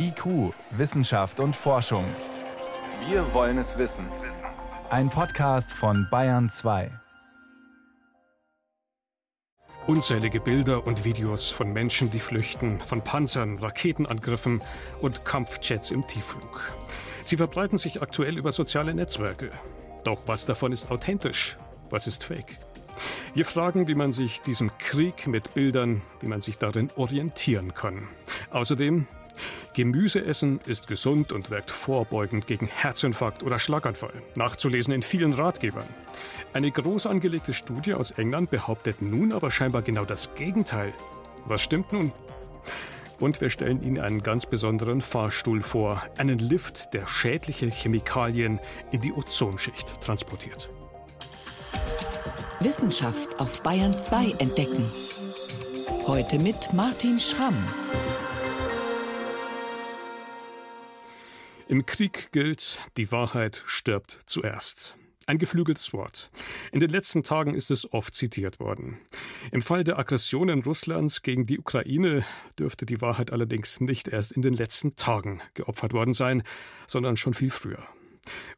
IQ, Wissenschaft und Forschung. Wir wollen es wissen. Ein Podcast von Bayern 2. Unzählige Bilder und Videos von Menschen, die flüchten, von Panzern, Raketenangriffen und Kampfjets im Tiefflug. Sie verbreiten sich aktuell über soziale Netzwerke. Doch was davon ist authentisch? Was ist fake? Wir fragen, wie man sich diesem Krieg mit Bildern, wie man sich darin orientieren kann. Außerdem, Gemüse essen ist gesund und wirkt vorbeugend gegen Herzinfarkt oder Schlaganfall. Nachzulesen in vielen Ratgebern. Eine groß angelegte Studie aus England behauptet nun aber scheinbar genau das Gegenteil. Was stimmt nun? Und wir stellen Ihnen einen ganz besonderen Fahrstuhl vor, einen Lift, der schädliche Chemikalien in die Ozonschicht transportiert. Wissenschaft auf Bayern 2 entdecken. Heute mit Martin Schramm. Im Krieg gilt, die Wahrheit stirbt zuerst. Ein geflügeltes Wort. In den letzten Tagen ist es oft zitiert worden. Im Fall der Aggressionen Russlands gegen die Ukraine dürfte die Wahrheit allerdings nicht erst in den letzten Tagen geopfert worden sein, sondern schon viel früher.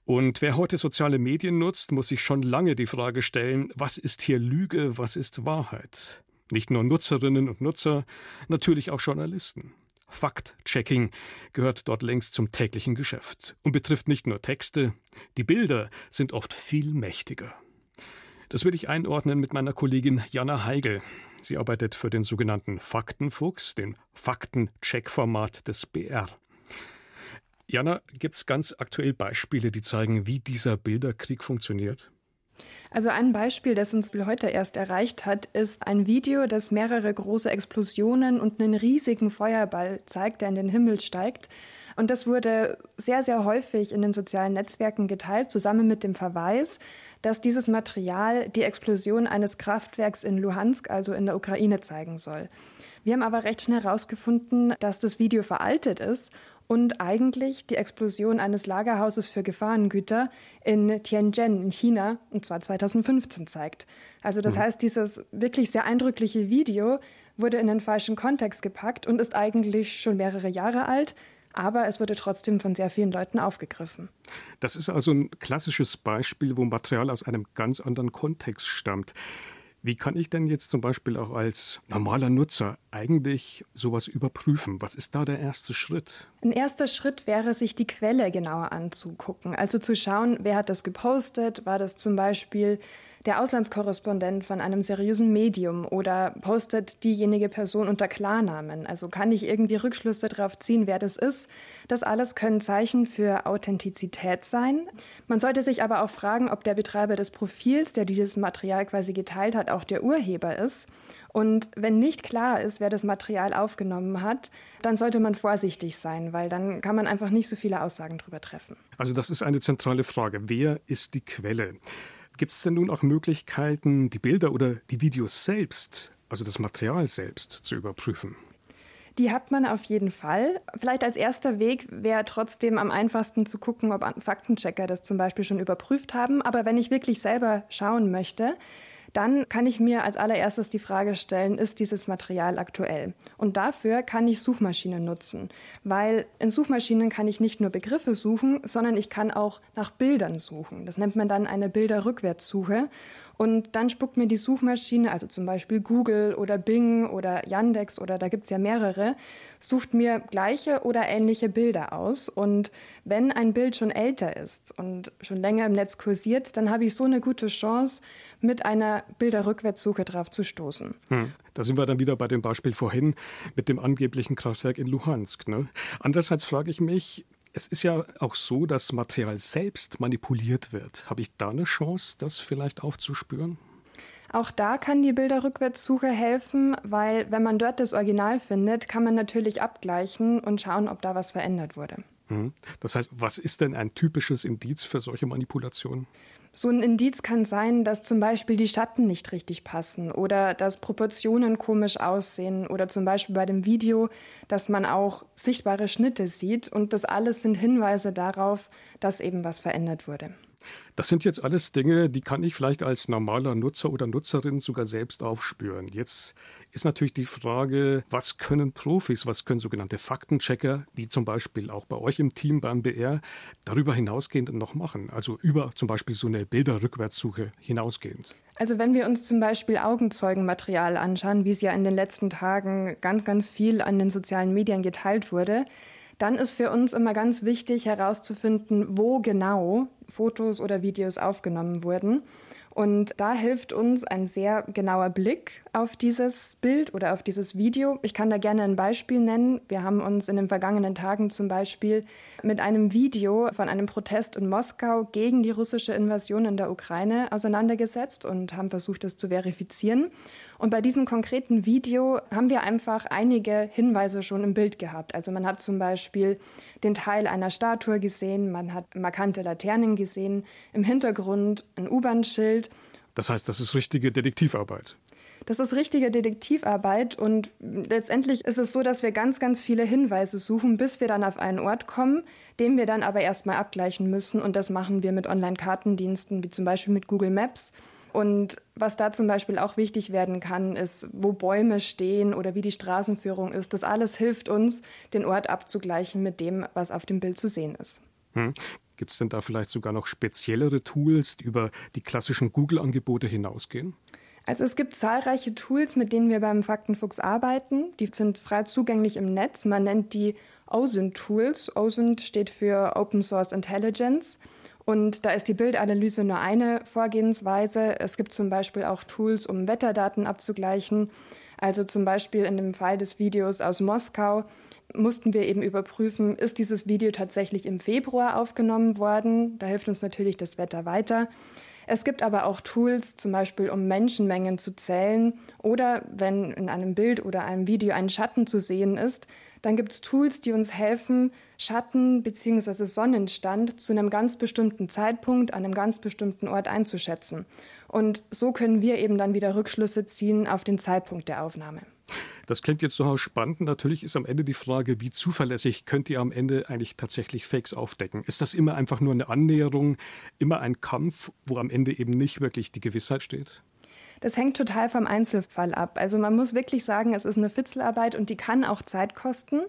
Und wer heute soziale Medien nutzt, muss sich schon lange die Frage stellen, was ist hier Lüge, was ist Wahrheit? Nicht nur Nutzerinnen und Nutzer, natürlich auch Journalisten. Fact-Checking gehört dort längst zum täglichen Geschäft und betrifft nicht nur Texte, die Bilder sind oft viel mächtiger. Das will ich einordnen mit meiner Kollegin Jana Heigel. Sie arbeitet für den sogenannten Faktenfuchs, den Faktencheck-Format des BR. Jana, gibt es ganz aktuell Beispiele, die zeigen, wie dieser Bilderkrieg funktioniert? Also ein Beispiel, das uns heute erst erreicht hat, ist ein Video, das mehrere große Explosionen und einen riesigen Feuerball zeigt, der in den Himmel steigt. Und das wurde sehr, sehr häufig in den sozialen Netzwerken geteilt, zusammen mit dem Verweis, dass dieses Material die Explosion eines Kraftwerks in Luhansk, also in der Ukraine, zeigen soll. Wir haben aber recht schnell herausgefunden, dass das Video veraltet ist und eigentlich die Explosion eines Lagerhauses für Gefahrengüter in Tianjin in China, und zwar 2015 zeigt. Also das mhm. heißt, dieses wirklich sehr eindrückliche Video wurde in den falschen Kontext gepackt und ist eigentlich schon mehrere Jahre alt, aber es wurde trotzdem von sehr vielen Leuten aufgegriffen. Das ist also ein klassisches Beispiel, wo Material aus einem ganz anderen Kontext stammt. Wie kann ich denn jetzt zum Beispiel auch als normaler Nutzer eigentlich sowas überprüfen? Was ist da der erste Schritt? Ein erster Schritt wäre, sich die Quelle genauer anzugucken. Also zu schauen, wer hat das gepostet? War das zum Beispiel der Auslandskorrespondent von einem seriösen Medium oder postet diejenige Person unter Klarnamen? Also kann ich irgendwie Rückschlüsse darauf ziehen, wer das ist? Das alles können Zeichen für Authentizität sein. Man sollte sich aber auch fragen, ob der Betreiber des Profils, der dieses Material quasi geteilt hat, auch der Urheber ist. Und wenn nicht klar ist, wer das Material aufgenommen hat, dann sollte man vorsichtig sein, weil dann kann man einfach nicht so viele Aussagen darüber treffen. Also das ist eine zentrale Frage. Wer ist die Quelle? Gibt es denn nun auch Möglichkeiten, die Bilder oder die Videos selbst, also das Material selbst, zu überprüfen? Die hat man auf jeden Fall. Vielleicht als erster Weg wäre trotzdem am einfachsten zu gucken, ob Faktenchecker das zum Beispiel schon überprüft haben. Aber wenn ich wirklich selber schauen möchte, dann kann ich mir als allererstes die Frage stellen, ist dieses Material aktuell? Und dafür kann ich Suchmaschinen nutzen, weil in Suchmaschinen kann ich nicht nur Begriffe suchen, sondern ich kann auch nach Bildern suchen. Das nennt man dann eine Bilderrückwärtssuche. Und dann spuckt mir die Suchmaschine, also zum Beispiel Google oder Bing oder Yandex oder da gibt es ja mehrere, sucht mir gleiche oder ähnliche Bilder aus. Und wenn ein Bild schon älter ist und schon länger im Netz kursiert, dann habe ich so eine gute Chance, mit einer Bilderrückwärtssuche drauf zu stoßen. Hm. Da sind wir dann wieder bei dem Beispiel vorhin mit dem angeblichen Kraftwerk in Luhansk. Ne? Andererseits frage ich mich, es ist ja auch so, dass Material selbst manipuliert wird. Habe ich da eine Chance, das vielleicht aufzuspüren? Auch da kann die Bilderrückwärtssuche helfen, weil wenn man dort das Original findet, kann man natürlich abgleichen und schauen, ob da was verändert wurde. Mhm. Das heißt, was ist denn ein typisches Indiz für solche Manipulationen? So ein Indiz kann sein, dass zum Beispiel die Schatten nicht richtig passen oder dass Proportionen komisch aussehen oder zum Beispiel bei dem Video, dass man auch sichtbare Schnitte sieht und das alles sind Hinweise darauf, dass eben was verändert wurde. Das sind jetzt alles Dinge, die kann ich vielleicht als normaler Nutzer oder Nutzerin sogar selbst aufspüren. Jetzt ist natürlich die Frage, was können Profis, was können sogenannte Faktenchecker, wie zum Beispiel auch bei euch im Team beim BR, darüber hinausgehend noch machen? Also über zum Beispiel so eine Bilderrückwärtssuche hinausgehend. Also wenn wir uns zum Beispiel Augenzeugenmaterial anschauen, wie es ja in den letzten Tagen ganz, ganz viel an den sozialen Medien geteilt wurde, dann ist für uns immer ganz wichtig herauszufinden, wo genau Fotos oder Videos aufgenommen wurden. Und da hilft uns ein sehr genauer Blick auf dieses Bild oder auf dieses Video. Ich kann da gerne ein Beispiel nennen. Wir haben uns in den vergangenen Tagen zum Beispiel mit einem Video von einem Protest in Moskau gegen die russische Invasion in der Ukraine auseinandergesetzt und haben versucht, das zu verifizieren. Und bei diesem konkreten Video haben wir einfach einige Hinweise schon im Bild gehabt. Also man hat zum Beispiel den Teil einer Statue gesehen, man hat markante Laternen gesehen, im Hintergrund ein U-Bahn-Schild. Das heißt, das ist richtige Detektivarbeit. Das ist richtige Detektivarbeit und letztendlich ist es so, dass wir ganz, ganz viele Hinweise suchen, bis wir dann auf einen Ort kommen, den wir dann aber erstmal abgleichen müssen und das machen wir mit Online-Kartendiensten wie zum Beispiel mit Google Maps. Und was da zum Beispiel auch wichtig werden kann, ist, wo Bäume stehen oder wie die Straßenführung ist. Das alles hilft uns, den Ort abzugleichen mit dem, was auf dem Bild zu sehen ist. Hm. Gibt es denn da vielleicht sogar noch speziellere Tools, die über die klassischen Google-Angebote hinausgehen? Also es gibt zahlreiche Tools, mit denen wir beim Faktenfuchs arbeiten. Die sind frei zugänglich im Netz. Man nennt die OSINT-Tools. OSINT steht für Open Source Intelligence. Und da ist die Bildanalyse nur eine Vorgehensweise. Es gibt zum Beispiel auch Tools, um Wetterdaten abzugleichen. Also zum Beispiel in dem Fall des Videos aus Moskau mussten wir eben überprüfen, ist dieses Video tatsächlich im Februar aufgenommen worden. Da hilft uns natürlich das Wetter weiter. Es gibt aber auch Tools, zum Beispiel um Menschenmengen zu zählen oder wenn in einem Bild oder einem Video ein Schatten zu sehen ist, dann gibt es Tools, die uns helfen, Schatten bzw. Sonnenstand zu einem ganz bestimmten Zeitpunkt an einem ganz bestimmten Ort einzuschätzen. Und so können wir eben dann wieder Rückschlüsse ziehen auf den Zeitpunkt der Aufnahme. Das klingt jetzt durchaus spannend. Natürlich ist am Ende die Frage, wie zuverlässig könnt ihr am Ende eigentlich tatsächlich Fakes aufdecken? Ist das immer einfach nur eine Annäherung, immer ein Kampf, wo am Ende eben nicht wirklich die Gewissheit steht? Das hängt total vom Einzelfall ab. Also man muss wirklich sagen, es ist eine Fitzelarbeit und die kann auch Zeit kosten.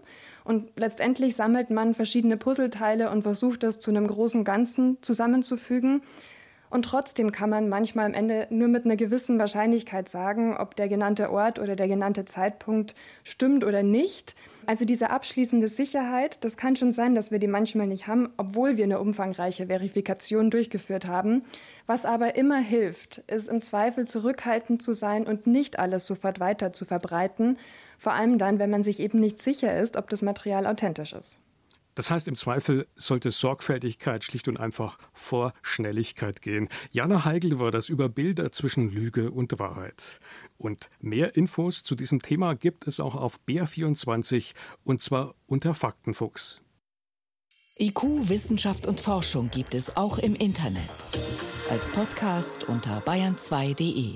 Und letztendlich sammelt man verschiedene Puzzleteile und versucht das zu einem großen Ganzen zusammenzufügen. Und trotzdem kann man manchmal am Ende nur mit einer gewissen Wahrscheinlichkeit sagen, ob der genannte Ort oder der genannte Zeitpunkt stimmt oder nicht. Also diese abschließende Sicherheit, das kann schon sein, dass wir die manchmal nicht haben, obwohl wir eine umfangreiche Verifikation durchgeführt haben. Was aber immer hilft, ist im Zweifel zurückhaltend zu sein und nicht alles sofort weiter zu verbreiten, vor allem dann, wenn man sich eben nicht sicher ist, ob das Material authentisch ist. Das heißt, im Zweifel sollte Sorgfältigkeit schlicht und einfach vor Schnelligkeit gehen. Jana Heigl war das über Bilder zwischen Lüge und Wahrheit. Und mehr Infos zu diesem Thema gibt es auch auf BR24 und zwar unter Faktenfuchs. IQ, Wissenschaft und Forschung gibt es auch im Internet. Als Podcast unter bayern2.de.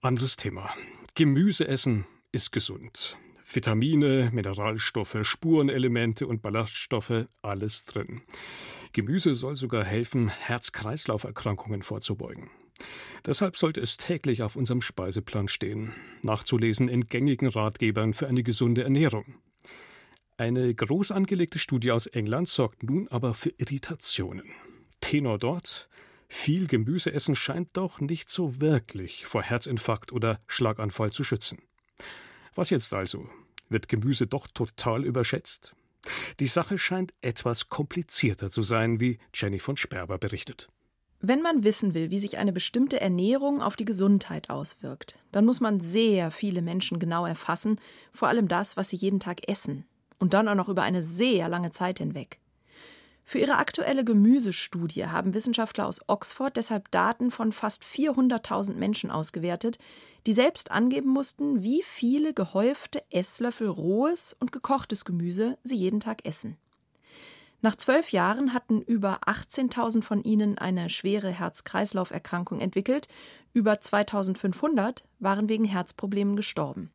Anderes Thema. Gemüse essen ist gesund. Vitamine, Mineralstoffe, Spurenelemente und Ballaststoffe, alles drin. Gemüse soll sogar helfen, Herz-Kreislauf-Erkrankungen vorzubeugen. Deshalb sollte es täglich auf unserem Speiseplan stehen, nachzulesen in gängigen Ratgebern für eine gesunde Ernährung. Eine groß angelegte Studie aus England sorgt nun aber für Irritationen. Tenor dort, viel Gemüse essen scheint doch nicht so wirklich vor Herzinfarkt oder Schlaganfall zu schützen. Was jetzt also? Wird Gemüse doch total überschätzt? Die Sache scheint etwas komplizierter zu sein, wie Jenny von Sperber berichtet. Wenn man wissen will, wie sich eine bestimmte Ernährung auf die Gesundheit auswirkt, dann muss man sehr viele Menschen genau erfassen, vor allem das, was sie jeden Tag essen. Und dann auch noch über eine sehr lange Zeit hinweg. Für ihre aktuelle Gemüsestudie haben Wissenschaftler aus Oxford deshalb Daten von fast 400.000 Menschen ausgewertet, die selbst angeben mussten, wie viele gehäufte Esslöffel rohes und gekochtes Gemüse sie jeden Tag essen. Nach zwölf Jahren hatten über 18.000 von ihnen eine schwere Herz-Kreislauf-Erkrankung entwickelt, über 2.500 waren wegen Herzproblemen gestorben.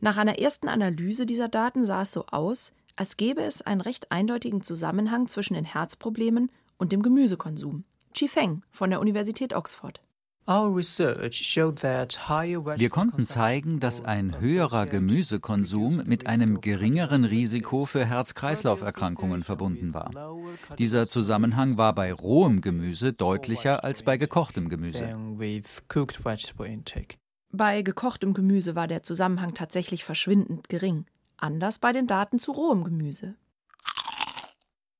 Nach einer ersten Analyse dieser Daten sah es so aus, als gäbe es einen recht eindeutigen Zusammenhang zwischen den Herzproblemen und dem Gemüsekonsum. Chi Feng von der Universität Oxford. Wir konnten zeigen, dass ein höherer Gemüsekonsum mit einem geringeren Risiko für Herz-Kreislauf-Erkrankungen verbunden war. Dieser Zusammenhang war bei rohem Gemüse deutlicher als bei gekochtem Gemüse. Bei gekochtem Gemüse war der Zusammenhang tatsächlich verschwindend gering. Anders bei den Daten zu rohem Gemüse.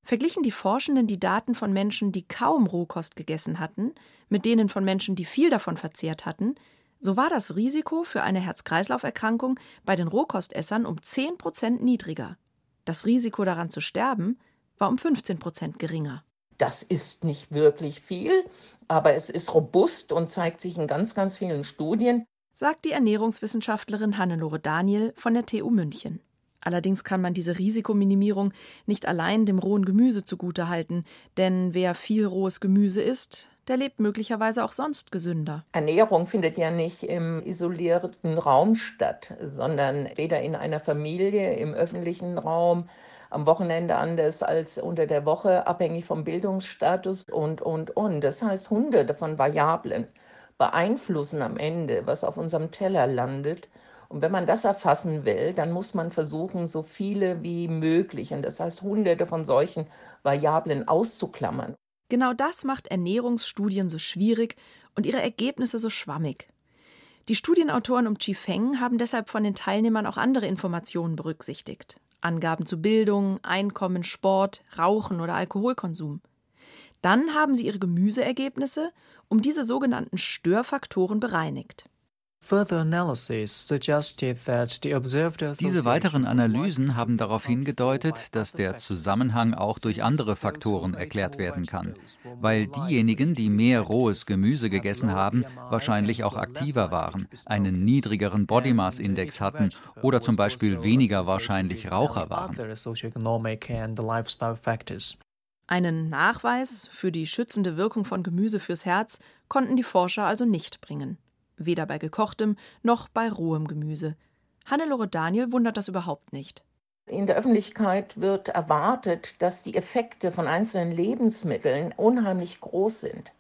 Verglichen die Forschenden die Daten von Menschen, die kaum Rohkost gegessen hatten, mit denen von Menschen, die viel davon verzehrt hatten, so war das Risiko für eine Herz-Kreislauf-Erkrankung bei den Rohkostessern um 10 Prozent niedriger. Das Risiko daran zu sterben war um 15 Prozent geringer. Das ist nicht wirklich viel, aber es ist robust und zeigt sich in ganz, ganz vielen Studien, sagt die Ernährungswissenschaftlerin Hannelore Daniel von der TU München. Allerdings kann man diese Risikominimierung nicht allein dem rohen Gemüse zugutehalten, denn wer viel rohes Gemüse isst, der lebt möglicherweise auch sonst gesünder. Ernährung findet ja nicht im isolierten Raum statt, sondern weder in einer Familie, im öffentlichen Raum, am Wochenende anders als unter der Woche, abhängig vom Bildungsstatus und, und, und. Das heißt, hunderte von Variablen beeinflussen am Ende, was auf unserem Teller landet. Und wenn man das erfassen will, dann muss man versuchen, so viele wie möglich, und das heißt hunderte von solchen Variablen auszuklammern. Genau das macht Ernährungsstudien so schwierig und ihre Ergebnisse so schwammig. Die Studienautoren um Chi Feng haben deshalb von den Teilnehmern auch andere Informationen berücksichtigt. Angaben zu Bildung, Einkommen, Sport, Rauchen oder Alkoholkonsum. Dann haben sie ihre Gemüseergebnisse um diese sogenannten Störfaktoren bereinigt. Diese weiteren Analysen haben darauf hingedeutet, dass der Zusammenhang auch durch andere Faktoren erklärt werden kann, weil diejenigen, die mehr rohes Gemüse gegessen haben, wahrscheinlich auch aktiver waren, einen niedrigeren Body Mass Index hatten oder zum Beispiel weniger wahrscheinlich Raucher waren. Einen Nachweis für die schützende Wirkung von Gemüse fürs Herz konnten die Forscher also nicht bringen weder bei gekochtem noch bei rohem Gemüse. Hannelore Daniel wundert das überhaupt nicht. In der Öffentlichkeit wird erwartet, dass die Effekte von einzelnen Lebensmitteln unheimlich groß sind,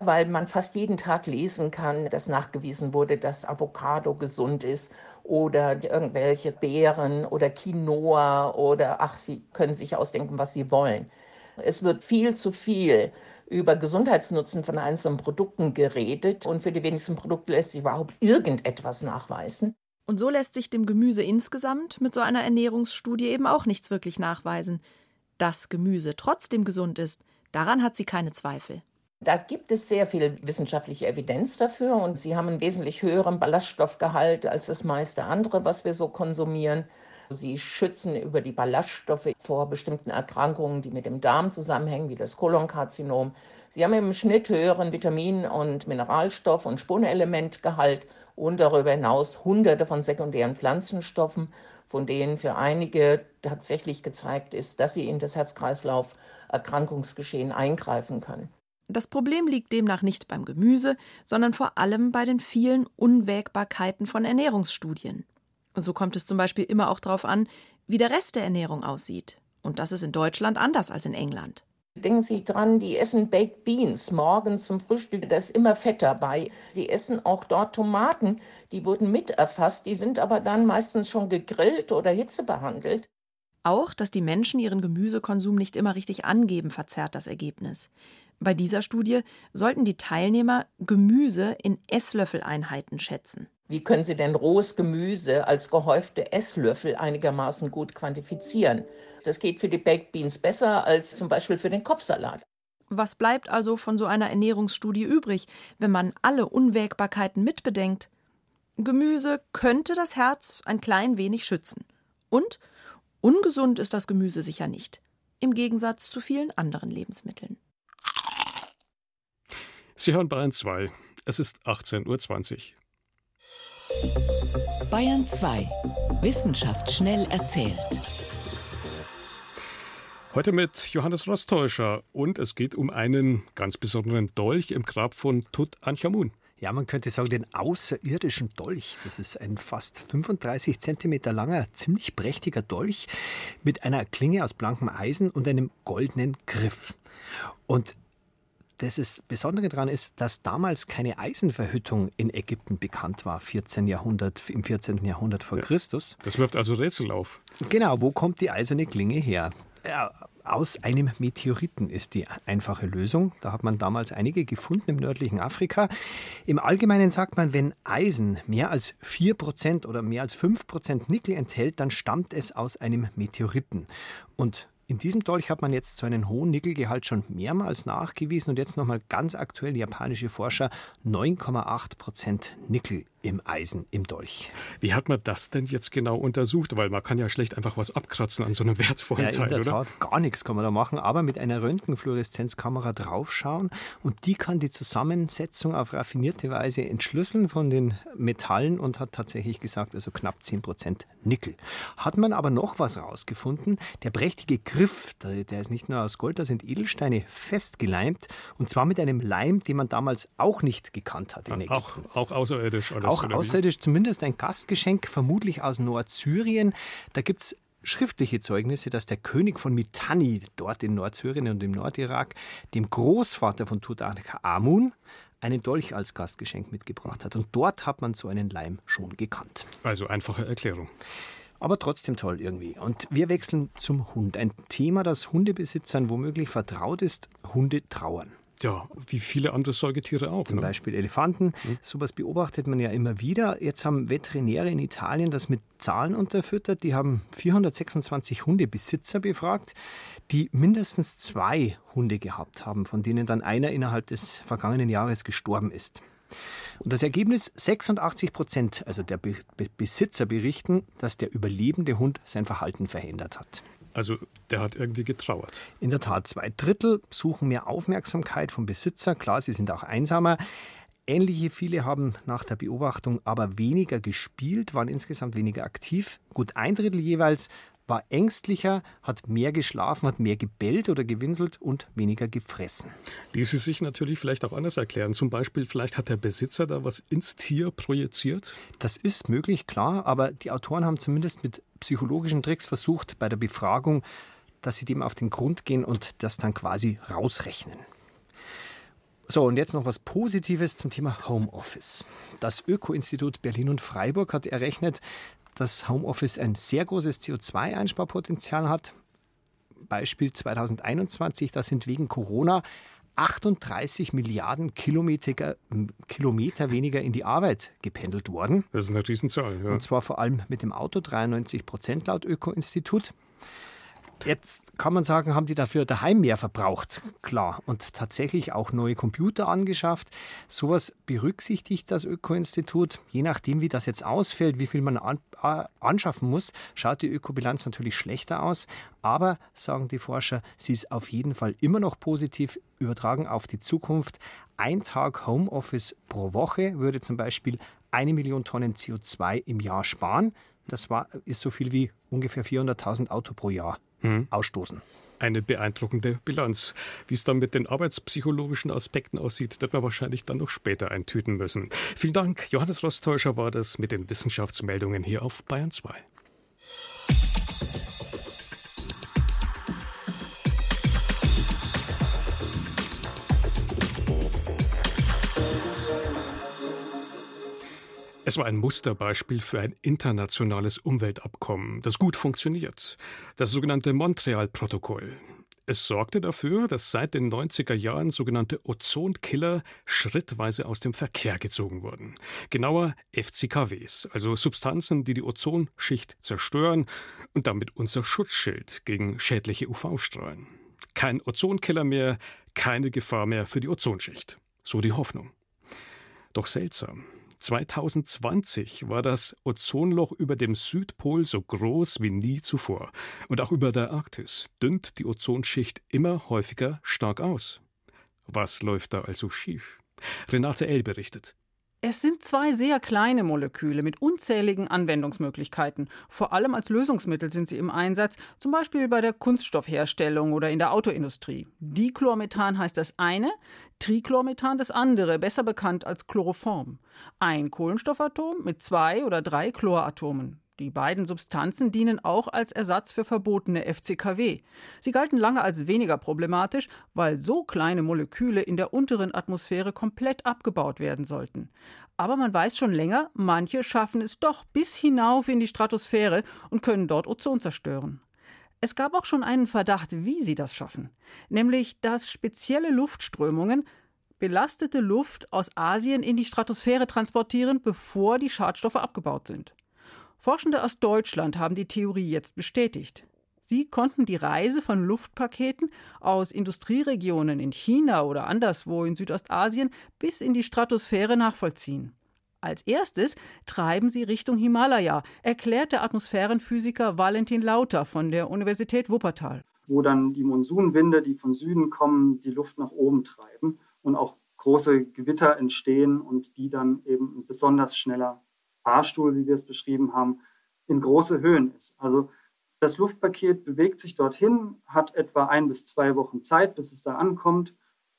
weil man fast jeden Tag lesen kann, dass nachgewiesen wurde, dass Avocado gesund ist oder irgendwelche Beeren oder Quinoa oder ach, Sie können sich ausdenken, was Sie wollen. Es wird viel zu viel über Gesundheitsnutzen von einzelnen Produkten geredet und für die wenigsten Produkte lässt sich überhaupt irgendetwas nachweisen. Und so lässt sich dem Gemüse insgesamt mit so einer Ernährungsstudie eben auch nichts wirklich nachweisen. Dass Gemüse trotzdem gesund ist, daran hat sie keine Zweifel. Da gibt es sehr viel wissenschaftliche Evidenz dafür und sie haben einen wesentlich höheren Ballaststoffgehalt als das meiste andere, was wir so konsumieren. Sie schützen über die Ballaststoffe vor bestimmten Erkrankungen, die mit dem Darm zusammenhängen, wie das Kolonkarzinom. Sie haben im Schnitt höheren Vitamin- und Mineralstoff- und Spurenelementgehalt und darüber hinaus hunderte von sekundären Pflanzenstoffen, von denen für einige tatsächlich gezeigt ist, dass sie in das Herz-Kreislauf-Erkrankungsgeschehen eingreifen können. Das Problem liegt demnach nicht beim Gemüse, sondern vor allem bei den vielen Unwägbarkeiten von Ernährungsstudien. So kommt es zum Beispiel immer auch darauf an, wie der Rest der Ernährung aussieht. Und das ist in Deutschland anders als in England. Denken Sie dran, die essen Baked Beans morgens zum Frühstück, da ist immer Fett dabei. Die essen auch dort Tomaten, die wurden mit erfasst, die sind aber dann meistens schon gegrillt oder hitzebehandelt. Auch, dass die Menschen ihren Gemüsekonsum nicht immer richtig angeben, verzerrt das Ergebnis. Bei dieser Studie sollten die Teilnehmer Gemüse in Esslöffeleinheiten schätzen. Wie können Sie denn rohes Gemüse als gehäufte Esslöffel einigermaßen gut quantifizieren? Das geht für die Baked Beans besser als zum Beispiel für den Kopfsalat. Was bleibt also von so einer Ernährungsstudie übrig, wenn man alle Unwägbarkeiten mitbedenkt? Gemüse könnte das Herz ein klein wenig schützen. Und ungesund ist das Gemüse sicher nicht, im Gegensatz zu vielen anderen Lebensmitteln. Sie hören Bayern 2. Es ist 18.20 Uhr. Bayern 2. Wissenschaft schnell erzählt. Heute mit Johannes Rostäuscher und es geht um einen ganz besonderen Dolch im Grab von Tutanchamun. Ja, man könnte sagen, den außerirdischen Dolch. Das ist ein fast 35 Zentimeter langer, ziemlich prächtiger Dolch mit einer Klinge aus blankem Eisen und einem goldenen Griff. Und das ist Besondere daran ist, dass damals keine Eisenverhüttung in Ägypten bekannt war, 14 Jahrhundert, im 14. Jahrhundert vor ja, Christus. Das wirft also Rätsel auf. Genau, wo kommt die eiserne Klinge her? Ja, aus einem Meteoriten ist die einfache Lösung. Da hat man damals einige gefunden im nördlichen Afrika. Im Allgemeinen sagt man, wenn Eisen mehr als 4% oder mehr als 5% Nickel enthält, dann stammt es aus einem Meteoriten. Und in diesem Dolch hat man jetzt so einen hohen Nickelgehalt schon mehrmals nachgewiesen und jetzt nochmal ganz aktuell japanische Forscher 9,8 Prozent Nickel im Eisen im Dolch. Wie hat man das denn jetzt genau untersucht? Weil man kann ja schlecht einfach was abkratzen an so einem wertvollen ja, Teil, in der oder? Tat, gar nichts kann man da machen, aber mit einer Röntgenfluoreszenzkamera draufschauen und die kann die Zusammensetzung auf raffinierte Weise entschlüsseln von den Metallen und hat tatsächlich gesagt, also knapp 10 Prozent Nickel. Hat man aber noch was rausgefunden, der prächtige Griff, der ist nicht nur aus Gold, da sind Edelsteine festgeleimt und zwar mit einem Leim, den man damals auch nicht gekannt hat in Ägypten. Auch, auch außerirdisch alles auch außerirdisch, zumindest ein Gastgeschenk, vermutlich aus Nordsyrien. Da gibt es schriftliche Zeugnisse, dass der König von Mitanni, dort in Nordsyrien und im Nordirak, dem Großvater von Tutanchamun einen Dolch als Gastgeschenk mitgebracht hat. Und dort hat man so einen Leim schon gekannt. Also einfache Erklärung. Aber trotzdem toll irgendwie. Und wir wechseln zum Hund. Ein Thema, das Hundebesitzern womöglich vertraut ist. Hunde trauern. Ja, wie viele andere Säugetiere auch. Zum ne? Beispiel Elefanten. Mhm. Sowas beobachtet man ja immer wieder. Jetzt haben Veterinäre in Italien das mit Zahlen unterfüttert. Die haben 426 Hundebesitzer befragt, die mindestens zwei Hunde gehabt haben, von denen dann einer innerhalb des vergangenen Jahres gestorben ist. Und das Ergebnis, 86 Prozent, also der Be Besitzer berichten, dass der überlebende Hund sein Verhalten verändert hat. Also der hat irgendwie getrauert. In der Tat, zwei Drittel suchen mehr Aufmerksamkeit vom Besitzer. Klar, sie sind auch einsamer. Ähnliche viele haben nach der Beobachtung aber weniger gespielt, waren insgesamt weniger aktiv. Gut ein Drittel jeweils war ängstlicher, hat mehr geschlafen, hat mehr gebellt oder gewinselt und weniger gefressen. Ließe sich natürlich vielleicht auch anders erklären. Zum Beispiel, vielleicht hat der Besitzer da was ins Tier projiziert? Das ist möglich, klar, aber die Autoren haben zumindest mit psychologischen Tricks versucht, bei der Befragung, dass sie dem auf den Grund gehen und das dann quasi rausrechnen. So, und jetzt noch was Positives zum Thema Homeoffice. Das Öko-Institut Berlin und Freiburg hat errechnet, dass Homeoffice ein sehr großes CO2-Einsparpotenzial hat. Beispiel 2021, da sind wegen Corona 38 Milliarden Kilometer, Kilometer weniger in die Arbeit gependelt worden. Das ist eine Riesenzahl. Ja. Und zwar vor allem mit dem Auto, 93 Prozent laut Öko-Institut. Jetzt kann man sagen, haben die dafür daheim mehr verbraucht, klar. Und tatsächlich auch neue Computer angeschafft. Sowas berücksichtigt das Öko-Institut. Je nachdem, wie das jetzt ausfällt, wie viel man an, äh, anschaffen muss, schaut die Ökobilanz natürlich schlechter aus. Aber, sagen die Forscher, sie ist auf jeden Fall immer noch positiv übertragen auf die Zukunft. Ein Tag Homeoffice pro Woche würde zum Beispiel eine Million Tonnen CO2 im Jahr sparen. Das war, ist so viel wie ungefähr 400.000 Auto pro Jahr mhm. ausstoßen. Eine beeindruckende Bilanz. Wie es dann mit den arbeitspsychologischen Aspekten aussieht, wird man wahrscheinlich dann noch später eintüten müssen. Vielen Dank. Johannes Rostäuscher war das mit den Wissenschaftsmeldungen hier auf Bayern 2. Es war ein Musterbeispiel für ein internationales Umweltabkommen, das gut funktioniert. Das sogenannte Montreal-Protokoll. Es sorgte dafür, dass seit den 90er Jahren sogenannte Ozonkiller schrittweise aus dem Verkehr gezogen wurden. Genauer FCKWs, also Substanzen, die die Ozonschicht zerstören und damit unser Schutzschild gegen schädliche UV-Strahlen. Kein Ozonkiller mehr, keine Gefahr mehr für die Ozonschicht. So die Hoffnung. Doch seltsam. 2020 war das Ozonloch über dem Südpol so groß wie nie zuvor. Und auch über der Arktis dünnt die Ozonschicht immer häufiger stark aus. Was läuft da also schief? Renate L. berichtet. Es sind zwei sehr kleine Moleküle mit unzähligen Anwendungsmöglichkeiten. Vor allem als Lösungsmittel sind sie im Einsatz, zum Beispiel bei der Kunststoffherstellung oder in der Autoindustrie. Dichlormethan heißt das eine, Trichlormethan das andere, besser bekannt als Chloroform. Ein Kohlenstoffatom mit zwei oder drei Chloratomen. Die beiden Substanzen dienen auch als Ersatz für verbotene FCKW. Sie galten lange als weniger problematisch, weil so kleine Moleküle in der unteren Atmosphäre komplett abgebaut werden sollten. Aber man weiß schon länger, manche schaffen es doch bis hinauf in die Stratosphäre und können dort Ozon zerstören. Es gab auch schon einen Verdacht, wie sie das schaffen, nämlich dass spezielle Luftströmungen belastete Luft aus Asien in die Stratosphäre transportieren, bevor die Schadstoffe abgebaut sind. Forschende aus Deutschland haben die Theorie jetzt bestätigt. Sie konnten die Reise von Luftpaketen aus Industrieregionen in China oder anderswo in Südostasien bis in die Stratosphäre nachvollziehen. Als erstes treiben sie Richtung Himalaya, erklärt der Atmosphärenphysiker Valentin Lauter von der Universität Wuppertal. Wo dann die Monsunwinde, die von Süden kommen, die Luft nach oben treiben und auch große Gewitter entstehen und die dann eben ein besonders schneller Fahrstuhl, wie wir es beschrieben haben, in große Höhen ist. Also das Luftpaket bewegt sich dorthin, hat etwa ein bis zwei Wochen Zeit, bis es da ankommt.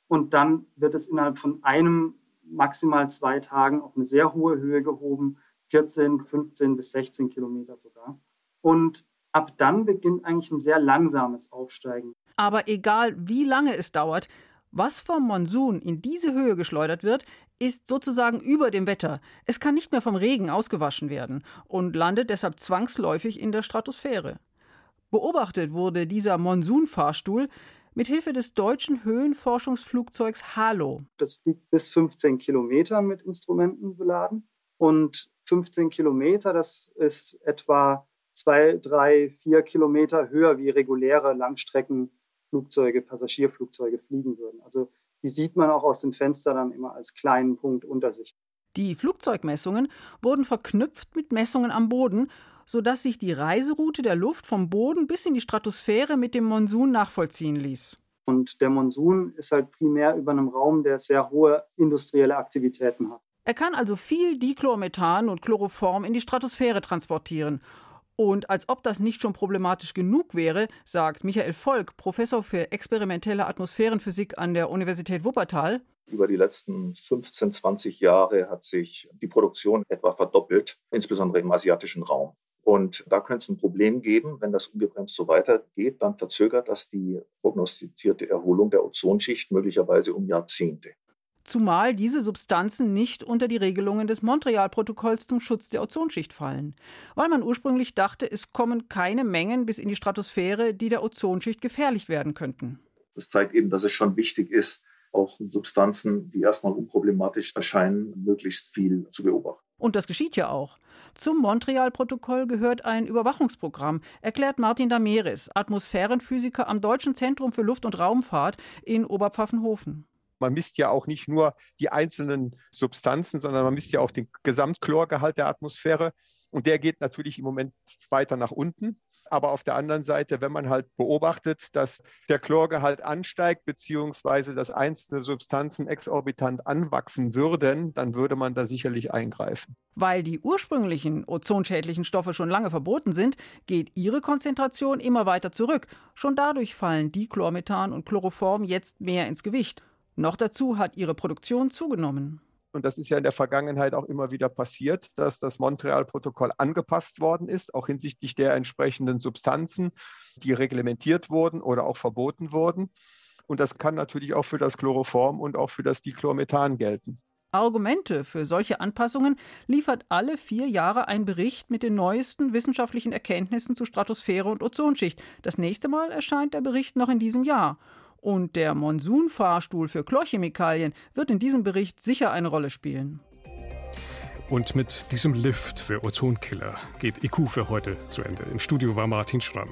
Und dann wird es innerhalb von einem, maximal zwei Tagen auf eine sehr hohe Höhe gehoben, 14, 15 bis 16 Kilometer sogar. Und ab dann beginnt eigentlich ein sehr langsames Aufsteigen. Aber egal, wie lange es dauert, was vom Monsun in diese Höhe geschleudert wird, ist sozusagen über dem Wetter. Es kann nicht mehr vom Regen ausgewaschen werden und landet deshalb zwangsläufig in der Stratosphäre. Beobachtet wurde dieser Monsunfahrstuhl mit Hilfe des deutschen Höhenforschungsflugzeugs Halo. Das fliegt bis 15 Kilometer mit Instrumenten beladen. Und 15 Kilometer, das ist etwa zwei, drei, vier Kilometer höher wie reguläre Langstreckenflugzeuge, Passagierflugzeuge fliegen würden. Also die sieht man auch aus dem Fenster dann immer als kleinen Punkt unter sich. Die Flugzeugmessungen wurden verknüpft mit Messungen am Boden, sodass sich die Reiseroute der Luft vom Boden bis in die Stratosphäre mit dem Monsun nachvollziehen ließ. Und der Monsun ist halt primär über einem Raum, der sehr hohe industrielle Aktivitäten hat. Er kann also viel Dichlormethan und Chloroform in die Stratosphäre transportieren und als ob das nicht schon problematisch genug wäre, sagt Michael Volk, Professor für experimentelle Atmosphärenphysik an der Universität Wuppertal. Über die letzten 15, 20 Jahre hat sich die Produktion etwa verdoppelt, insbesondere im asiatischen Raum. Und da könnte es ein Problem geben, wenn das ungebremst so weitergeht, dann verzögert das die prognostizierte Erholung der Ozonschicht möglicherweise um Jahrzehnte zumal diese Substanzen nicht unter die Regelungen des Montreal-Protokolls zum Schutz der Ozonschicht fallen, weil man ursprünglich dachte, es kommen keine Mengen bis in die Stratosphäre, die der Ozonschicht gefährlich werden könnten. Das zeigt eben, dass es schon wichtig ist, auch Substanzen, die erstmal unproblematisch erscheinen, möglichst viel zu beobachten. Und das geschieht ja auch. Zum Montreal-Protokoll gehört ein Überwachungsprogramm, erklärt Martin Dameres, Atmosphärenphysiker am Deutschen Zentrum für Luft- und Raumfahrt in Oberpfaffenhofen. Man misst ja auch nicht nur die einzelnen Substanzen, sondern man misst ja auch den Gesamtchlorgehalt der Atmosphäre. Und der geht natürlich im Moment weiter nach unten. Aber auf der anderen Seite, wenn man halt beobachtet, dass der Chlorgehalt ansteigt, beziehungsweise dass einzelne Substanzen exorbitant anwachsen würden, dann würde man da sicherlich eingreifen. Weil die ursprünglichen ozonschädlichen Stoffe schon lange verboten sind, geht ihre Konzentration immer weiter zurück. Schon dadurch fallen Dichlormethan und Chloroform jetzt mehr ins Gewicht. Noch dazu hat ihre Produktion zugenommen. Und das ist ja in der Vergangenheit auch immer wieder passiert, dass das Montreal-Protokoll angepasst worden ist, auch hinsichtlich der entsprechenden Substanzen, die reglementiert wurden oder auch verboten wurden. Und das kann natürlich auch für das Chloroform und auch für das Dichlormethan gelten. Argumente für solche Anpassungen liefert alle vier Jahre ein Bericht mit den neuesten wissenschaftlichen Erkenntnissen zu Stratosphäre und Ozonschicht. Das nächste Mal erscheint der Bericht noch in diesem Jahr. Und der Monsunfahrstuhl für Chlorchemikalien wird in diesem Bericht sicher eine Rolle spielen. Und mit diesem Lift für Ozonkiller geht IQ für heute zu Ende. Im Studio war Martin Schramm.